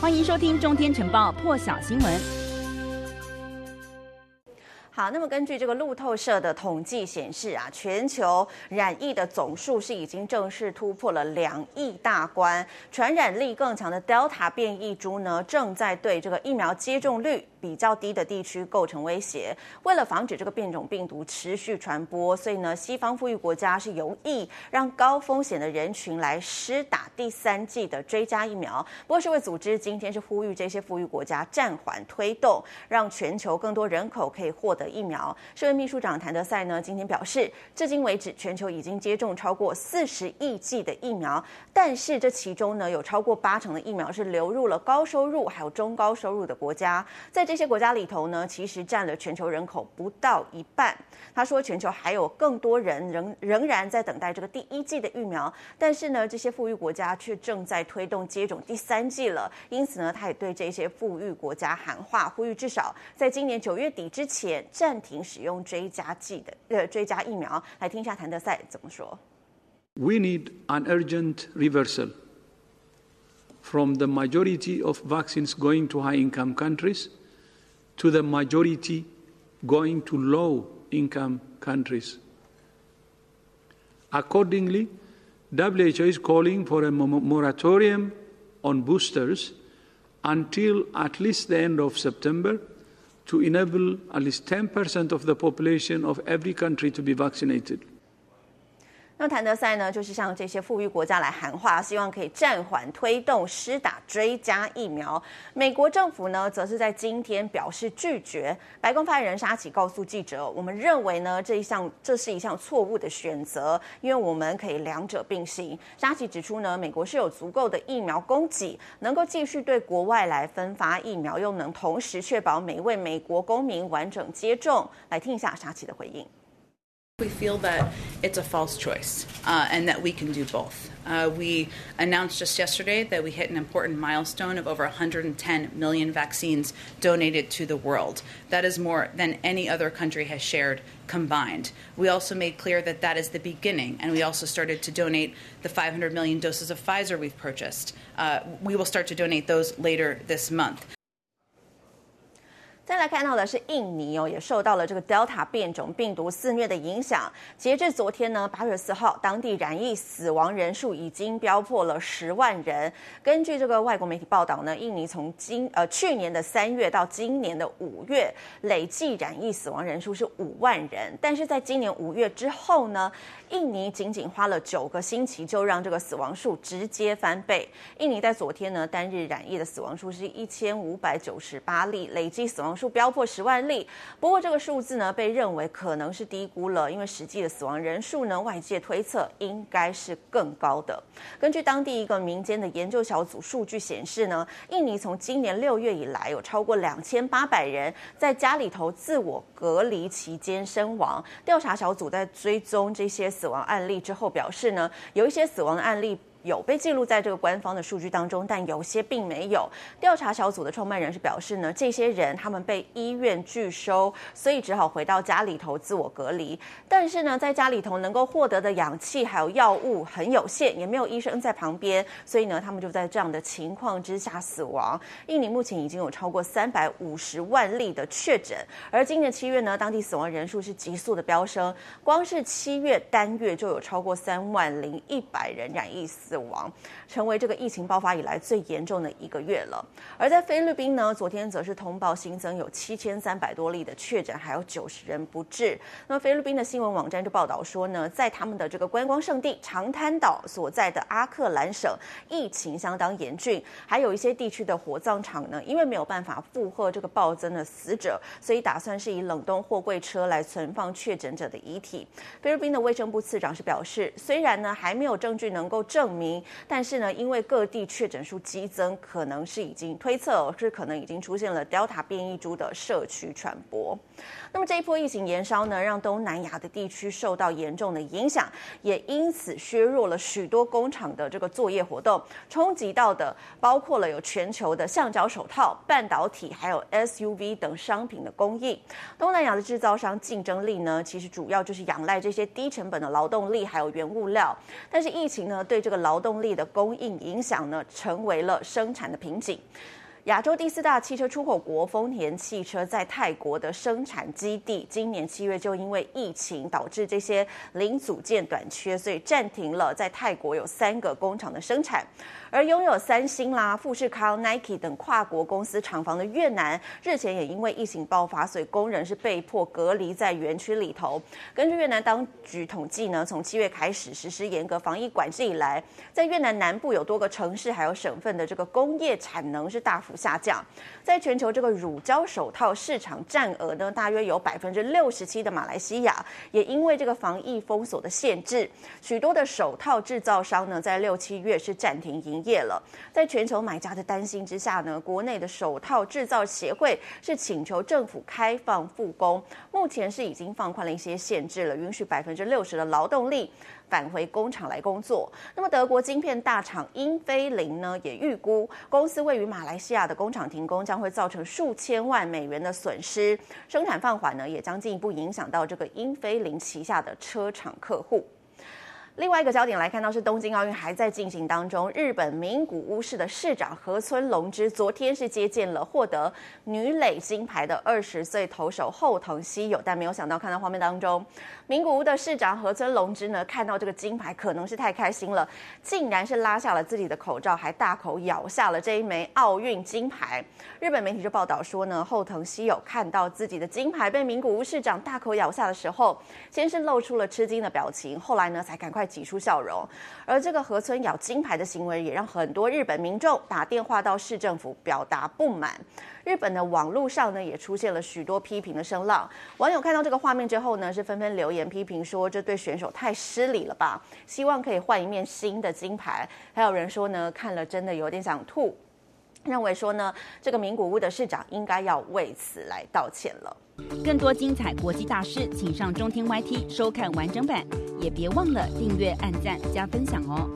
欢迎收听《中天晨报》破晓新闻。好，那么根据这个路透社的统计显示啊，全球染疫的总数是已经正式突破了两亿大关，传染力更强的 Delta 变异株呢，正在对这个疫苗接种率比较低的地区构成威胁。为了防止这个变种病毒持续传播，所以呢，西方富裕国家是有意让高风险的人群来施打第三剂的追加疫苗。不过，世卫组织今天是呼吁这些富裕国家暂缓推动，让全球更多人口可以获得疫苗。世卫秘书长谭德赛呢，今天表示，至今为止，全球已经接种超过四十亿剂的疫苗，但是这其中呢，有超过八成的疫苗是流入了高收入还有中高收入的国家，在这些国家里头呢，其实占了全球人口不到一半。他说，全球还有更多人仍仍然在等待这个第一剂的疫苗，但是呢，这些富裕国家却正在推动接种第三剂了。因此呢，他也对这些富裕国家喊话，呼吁至少在今年九月底之前暂停使用追加剂的呃追加疫苗。来听一下谭德赛怎么说。We need an urgent reversal from the majority of vaccines going to high-income countries. to the majority going to low-income countries. Accordingly, WHO is calling for a moratorium on boosters until at least the end of September to enable at least 10% of the population of every country to be vaccinated. 那谭德赛呢，就是向这些富裕国家来喊话，希望可以暂缓推动施打追加疫苗。美国政府呢，则是在今天表示拒绝。白宫发言人沙奇告诉记者：“我们认为呢，这一项这是一项错误的选择，因为我们可以两者并行。”沙奇指出呢，美国是有足够的疫苗供给，能够继续对国外来分发疫苗，又能同时确保每一位美国公民完整接种。来听一下沙奇的回应。We feel that it's a false choice uh, and that we can do both. Uh, we announced just yesterday that we hit an important milestone of over 110 million vaccines donated to the world. That is more than any other country has shared combined. We also made clear that that is the beginning, and we also started to donate the 500 million doses of Pfizer we've purchased. Uh, we will start to donate those later this month. 再来看到的是印尼哦，也受到了这个 Delta 变种病毒肆虐的影响。截至昨天呢，八月四号，当地染疫死亡人数已经飙破了十万人。根据这个外国媒体报道呢，印尼从今呃去年的三月到今年的五月，累计染疫死亡人数是五万人。但是在今年五月之后呢，印尼仅仅花了九个星期，就让这个死亡数直接翻倍。印尼在昨天呢，单日染疫的死亡数是一千五百九十八例，累计死亡数飙破十万例，不过这个数字呢，被认为可能是低估了，因为实际的死亡人数呢，外界推测应该是更高的。根据当地一个民间的研究小组数据显示呢，印尼从今年六月以来，有超过两千八百人在家里头自我隔离期间身亡。调查小组在追踪这些死亡案例之后表示呢，有一些死亡的案例。有被记录在这个官方的数据当中，但有些并没有。调查小组的创办人是表示呢，这些人他们被医院拒收，所以只好回到家里头自我隔离。但是呢，在家里头能够获得的氧气还有药物很有限，也没有医生在旁边，所以呢，他们就在这样的情况之下死亡。印尼目前已经有超过三百五十万例的确诊，而今年七月呢，当地死亡人数是急速的飙升，光是七月单月就有超过三万零一百人染疫死。亡成为这个疫情爆发以来最严重的一个月了。而在菲律宾呢，昨天则是通报新增有七千三百多例的确诊，还有九十人不治。那么菲律宾的新闻网站就报道说呢，在他们的这个观光胜地长滩岛所在的阿克兰省，疫情相当严峻，还有一些地区的火葬场呢，因为没有办法负荷这个暴增的死者，所以打算是以冷冻货柜车来存放确诊者的遗体。菲律宾的卫生部次长是表示，虽然呢还没有证据能够证明。但是呢，因为各地确诊数激增，可能是已经推测是可能已经出现了 Delta 变异株的社区传播。那么这一波疫情延烧呢，让东南亚的地区受到严重的影响，也因此削弱了许多工厂的这个作业活动。冲击到的包括了有全球的橡胶手套、半导体，还有 SUV 等商品的供应。东南亚的制造商竞争力呢，其实主要就是仰赖这些低成本的劳动力还有原物料。但是疫情呢，对这个劳劳动力的供应影响呢，成为了生产的瓶颈。亚洲第四大汽车出口国丰田汽车在泰国的生产基地，今年七月就因为疫情导致这些零组件短缺，所以暂停了在泰国有三个工厂的生产。而拥有三星啦、富士康、Nike 等跨国公司厂房的越南，日前也因为疫情爆发，所以工人是被迫隔离在园区里头。根据越南当局统计呢，从七月开始实施严格防疫管制以来，在越南南部有多个城市还有省份的这个工业产能是大幅下降。在全球这个乳胶手套市场占额呢，大约有百分之六十七的马来西亚，也因为这个防疫封锁的限制，许多的手套制造商呢，在六七月是暂停营业了，在全球买家的担心之下呢，国内的手套制造协会是请求政府开放复工，目前是已经放宽了一些限制了，允许百分之六十的劳动力返回工厂来工作。那么德国晶片大厂英飞凌呢，也预估公司位于马来西亚的工厂停工将会造成数千万美元的损失，生产放缓呢，也将进一步影响到这个英飞凌旗下的车厂客户。另外一个焦点来看到是东京奥运还在进行当中，日本名古屋市的市长河村隆之昨天是接见了获得女垒金牌的二十岁投手后藤希友，但没有想到看到画面当中，名古屋的市长河村隆之呢，看到这个金牌可能是太开心了，竟然是拉下了自己的口罩，还大口咬下了这一枚奥运金牌。日本媒体就报道说呢，后藤希友看到自己的金牌被名古屋市长大口咬下的时候，先是露出了吃惊的表情，后来呢才赶快。挤出笑容，而这个河村咬金牌的行为也让很多日本民众打电话到市政府表达不满。日本的网络上呢也出现了许多批评的声浪，网友看到这个画面之后呢是纷纷留言批评说，这对选手太失礼了吧，希望可以换一面新的金牌。还有人说呢看了真的有点想吐，认为说呢这个名古屋的市长应该要为此来道歉了。更多精彩国际大师，请上中天 YT 收看完整版。也别忘了订阅、按赞、加分享哦！